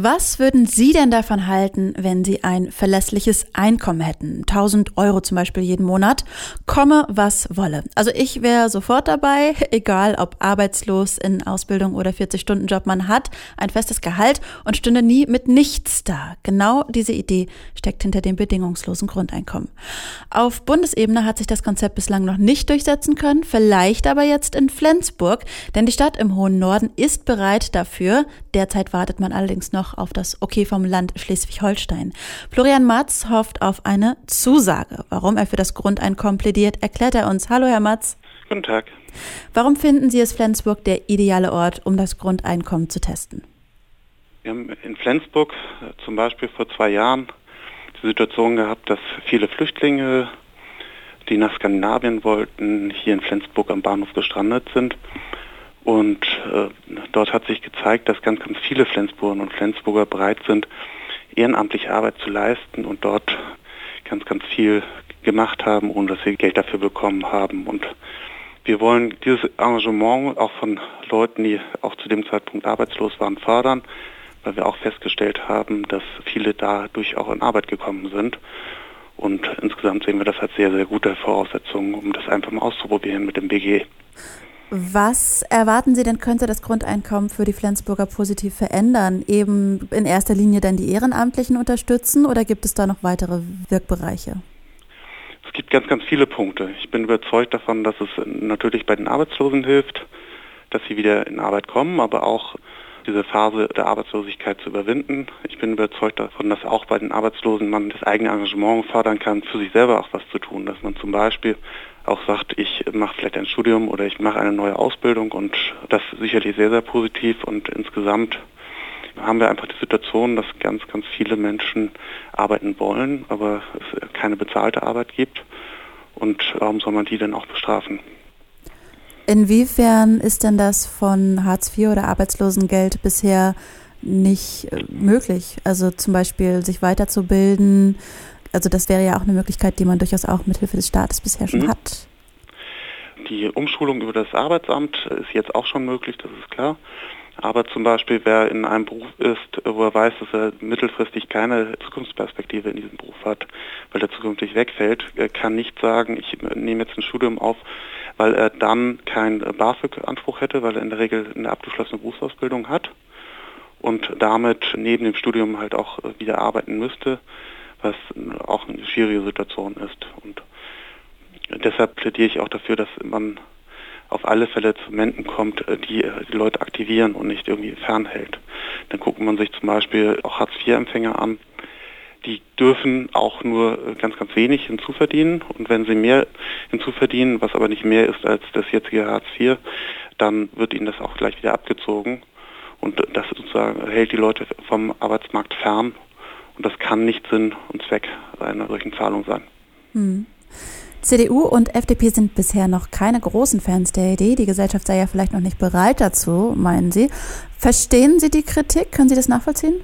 Was würden Sie denn davon halten, wenn Sie ein verlässliches Einkommen hätten? 1000 Euro zum Beispiel jeden Monat, komme was wolle. Also ich wäre sofort dabei, egal ob arbeitslos, in Ausbildung oder 40-Stunden-Job man hat, ein festes Gehalt und stünde nie mit nichts da. Genau diese Idee steckt hinter dem bedingungslosen Grundeinkommen. Auf Bundesebene hat sich das Konzept bislang noch nicht durchsetzen können, vielleicht aber jetzt in Flensburg, denn die Stadt im hohen Norden ist bereit dafür. Derzeit wartet man allerdings noch noch auf das Okay vom Land Schleswig-Holstein. Florian Matz hofft auf eine Zusage. Warum er für das Grundeinkommen plädiert, erklärt er uns. Hallo, Herr Matz. Guten Tag. Warum finden Sie es Flensburg der ideale Ort, um das Grundeinkommen zu testen? Wir haben in Flensburg äh, zum Beispiel vor zwei Jahren die Situation gehabt, dass viele Flüchtlinge, die nach Skandinavien wollten, hier in Flensburg am Bahnhof gestrandet sind und äh, dort hat sich gezeigt, dass ganz, ganz viele Flensburger und Flensburger bereit sind, ehrenamtliche Arbeit zu leisten und dort ganz, ganz viel gemacht haben, ohne dass sie Geld dafür bekommen haben. Und wir wollen dieses Engagement auch von Leuten, die auch zu dem Zeitpunkt arbeitslos waren, fördern, weil wir auch festgestellt haben, dass viele dadurch auch in Arbeit gekommen sind. Und insgesamt sehen wir das als sehr, sehr gute Voraussetzung, um das einfach mal auszuprobieren mit dem BG. Was erwarten Sie denn, könnte das Grundeinkommen für die Flensburger positiv verändern? Eben in erster Linie dann die Ehrenamtlichen unterstützen oder gibt es da noch weitere Wirkbereiche? Es gibt ganz, ganz viele Punkte. Ich bin überzeugt davon, dass es natürlich bei den Arbeitslosen hilft, dass sie wieder in Arbeit kommen, aber auch diese Phase der Arbeitslosigkeit zu überwinden. Ich bin überzeugt davon, dass auch bei den Arbeitslosen man das eigene Engagement fördern kann, für sich selber auch was zu tun. Dass man zum Beispiel auch sagt, ich mache vielleicht ein Studium oder ich mache eine neue Ausbildung und das ist sicherlich sehr, sehr positiv und insgesamt haben wir einfach die Situation, dass ganz, ganz viele Menschen arbeiten wollen, aber es keine bezahlte Arbeit gibt und warum soll man die denn auch bestrafen? Inwiefern ist denn das von Hartz IV oder Arbeitslosengeld bisher nicht äh, möglich? Also zum Beispiel sich weiterzubilden, also das wäre ja auch eine Möglichkeit, die man durchaus auch mit Hilfe des Staates bisher schon mhm. hat. Die Umschulung über das Arbeitsamt ist jetzt auch schon möglich, das ist klar. Aber zum Beispiel, wer in einem Beruf ist, wo er weiß, dass er mittelfristig keine Zukunftsperspektive in diesem Beruf hat, weil er zukünftig wegfällt, kann nicht sagen, ich nehme jetzt ein Studium auf, weil er dann keinen BAföG-Anspruch hätte, weil er in der Regel eine abgeschlossene Berufsausbildung hat und damit neben dem Studium halt auch wieder arbeiten müsste was auch eine schwierige Situation ist. Und deshalb plädiere ich auch dafür, dass man auf alle Fälle zu Momenten kommt, die die Leute aktivieren und nicht irgendwie fernhält. Dann guckt man sich zum Beispiel auch Hartz-IV-Empfänger an. Die dürfen auch nur ganz, ganz wenig hinzuverdienen. Und wenn sie mehr hinzuverdienen, was aber nicht mehr ist als das jetzige Hartz IV, dann wird ihnen das auch gleich wieder abgezogen. Und das sozusagen hält die Leute vom Arbeitsmarkt fern und das kann nicht Sinn und Zweck einer solchen Zahlung sein. Hm. CDU und FDP sind bisher noch keine großen Fans der Idee. Die Gesellschaft sei ja vielleicht noch nicht bereit dazu, meinen Sie. Verstehen Sie die Kritik? Können Sie das nachvollziehen?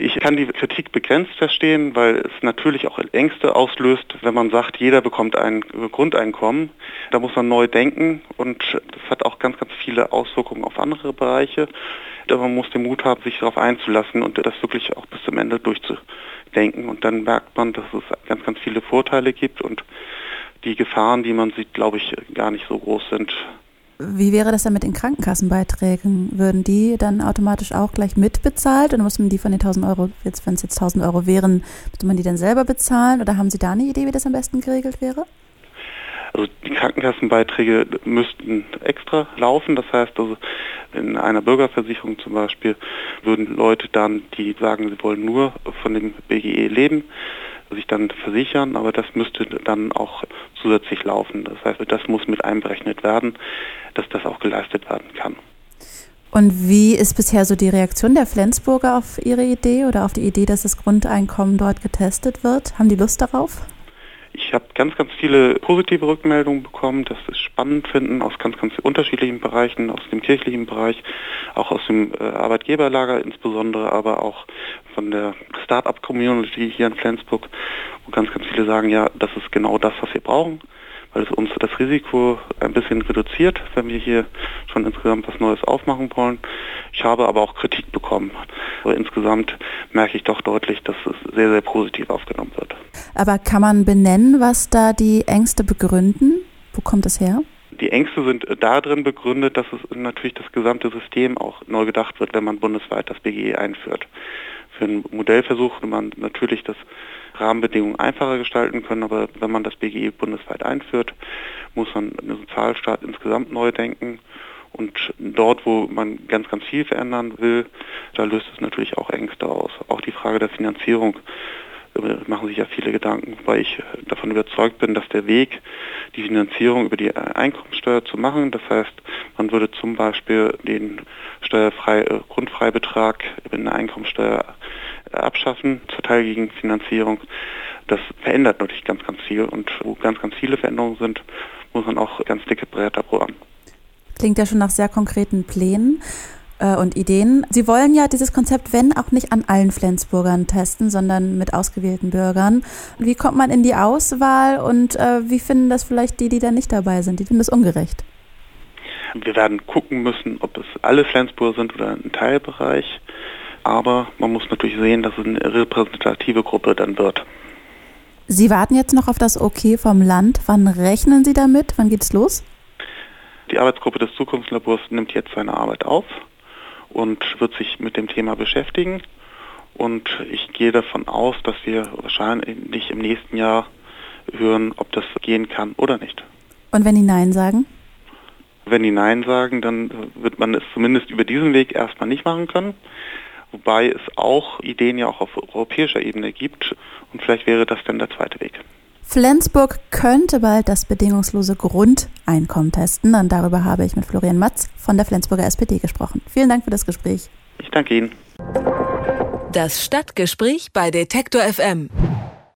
Ich kann die Kritik begrenzt verstehen, weil es natürlich auch Ängste auslöst, wenn man sagt, jeder bekommt ein Grundeinkommen. Da muss man neu denken und das hat auch ganz, ganz viele Auswirkungen auf andere Bereiche. Aber man muss den Mut haben, sich darauf einzulassen und das wirklich auch bis zum Ende durchzudenken. Und dann merkt man, dass es ganz, ganz viele Vorteile gibt und die Gefahren, die man sieht, glaube ich, gar nicht so groß sind. Wie wäre das dann mit den Krankenkassenbeiträgen? Würden die dann automatisch auch gleich mitbezahlt oder muss man die von den 1000 Euro, jetzt, wenn es jetzt 1000 Euro wären, müsste man die dann selber bezahlen oder haben Sie da eine Idee, wie das am besten geregelt wäre? Also die Krankenkassenbeiträge müssten extra laufen. Das heißt also in einer Bürgerversicherung zum Beispiel würden Leute dann, die sagen, sie wollen nur von dem BGE leben, sich dann versichern, aber das müsste dann auch zusätzlich laufen. Das heißt, das muss mit einberechnet werden, dass das auch geleistet werden kann. Und wie ist bisher so die Reaktion der Flensburger auf Ihre Idee oder auf die Idee, dass das Grundeinkommen dort getestet wird? Haben die Lust darauf? Ich habe ganz, ganz viele positive Rückmeldungen bekommen, dass es spannend finden aus ganz, ganz unterschiedlichen Bereichen, aus dem kirchlichen Bereich, auch aus dem äh, Arbeitgeberlager insbesondere, aber auch von der Start-up-Community hier in Flensburg, wo ganz, ganz viele sagen, ja, das ist genau das, was wir brauchen, weil es uns das Risiko ein bisschen reduziert, wenn wir hier schon insgesamt was Neues aufmachen wollen. Ich habe aber auch Kritik bekommen. Aber insgesamt merke ich doch deutlich, dass es sehr, sehr positiv aufgenommen wird. Aber kann man benennen, was da die Ängste begründen? Wo kommt das her? Die Ängste sind darin begründet, dass es natürlich das gesamte System auch neu gedacht wird, wenn man bundesweit das BGE einführt. Für einen Modellversuch würde man natürlich das Rahmenbedingungen einfacher gestalten können, aber wenn man das BGE bundesweit einführt, muss man den Sozialstaat insgesamt neu denken. Und dort, wo man ganz, ganz viel verändern will, da löst es natürlich auch Ängste aus. Auch die Frage der Finanzierung machen sich ja viele Gedanken, weil ich davon überzeugt bin, dass der Weg, die Finanzierung über die Einkommensteuer zu machen, das heißt, man würde zum Beispiel den steuerfrei, äh, Grundfreibetrag über eine Einkommensteuer abschaffen zur Teilgegenfinanzierung, das verändert natürlich ganz, ganz viel. Und wo ganz, ganz viele Veränderungen sind, muss man auch ganz dicke Bretter bohren. Klingt ja schon nach sehr konkreten Plänen äh, und Ideen. Sie wollen ja dieses Konzept, wenn auch nicht an allen Flensburgern testen, sondern mit ausgewählten Bürgern. Wie kommt man in die Auswahl und äh, wie finden das vielleicht die, die da nicht dabei sind? Die finden das ungerecht. Wir werden gucken müssen, ob es alle Flensburger sind oder ein Teilbereich. Aber man muss natürlich sehen, dass es eine repräsentative Gruppe dann wird. Sie warten jetzt noch auf das Okay vom Land. Wann rechnen Sie damit? Wann geht es los? Die Arbeitsgruppe des Zukunftslabors nimmt jetzt seine Arbeit auf und wird sich mit dem Thema beschäftigen. Und ich gehe davon aus, dass wir wahrscheinlich im nächsten Jahr hören, ob das gehen kann oder nicht. Und wenn die Nein sagen? Wenn die Nein sagen, dann wird man es zumindest über diesen Weg erstmal nicht machen können wobei es auch Ideen ja auch auf europäischer Ebene gibt und vielleicht wäre das dann der zweite Weg. Flensburg könnte bald das bedingungslose Grundeinkommen testen und darüber habe ich mit Florian Matz von der Flensburger SPD gesprochen. Vielen Dank für das Gespräch. Ich danke Ihnen. Das Stadtgespräch bei Detektor FM.